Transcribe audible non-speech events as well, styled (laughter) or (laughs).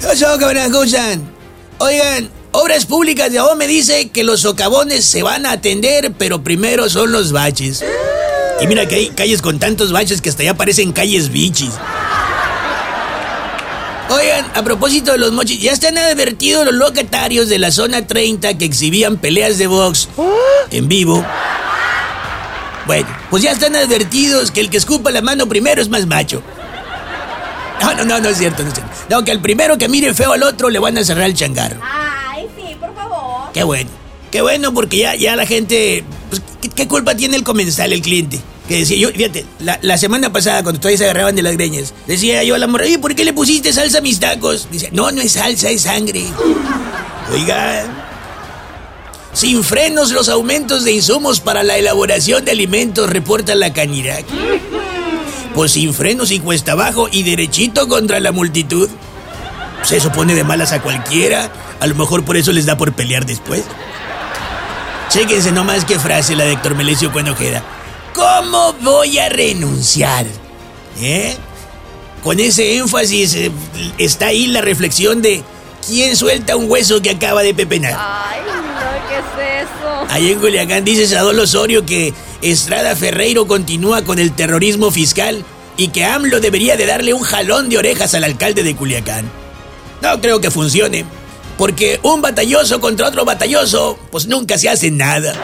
¿Qué pasó, cabrón? ¿Cómo están? Oigan, Obras Públicas de ahora me dice que los socavones se van a atender, pero primero son los baches. Y mira que hay calles con tantos baches que hasta ya parecen calles bichis. Oigan, a propósito de los mochis, ya están advertidos los locatarios de la zona 30 que exhibían peleas de box en vivo. Bueno, pues ya están advertidos que el que escupa la mano primero es más macho. No, no, no, es cierto, no es cierto. No, que al primero que mire feo al otro le van a cerrar el changarro. Ay, sí, por favor. Qué bueno. Qué bueno porque ya, ya la gente... Pues, ¿qué, qué culpa tiene el comensal, el cliente? Que decía yo, fíjate, la, la semana pasada cuando todavía se agarraban de las greñas, decía yo a la morra, oye, ¿por qué le pusiste salsa a mis tacos? Dice, no, no es salsa, es sangre. (laughs) Oiga, sin frenos los aumentos de insumos para la elaboración de alimentos, reporta la Canirac. (laughs) Pues sin frenos y cuesta abajo y derechito contra la multitud. Pues eso pone de malas a cualquiera. A lo mejor por eso les da por pelear después. Chéquense nomás qué frase la de Héctor Melesio Cuenojeda. ¿Cómo voy a renunciar? ¿Eh? Con ese énfasis eh, está ahí la reflexión de quién suelta un hueso que acaba de pepenar. Ay, no, ¿qué es? Ahí en Culiacán dice Sadol Osorio que Estrada Ferreiro continúa con el terrorismo fiscal y que AMLO debería de darle un jalón de orejas al alcalde de Culiacán. No creo que funcione, porque un batalloso contra otro batalloso, pues nunca se hace nada.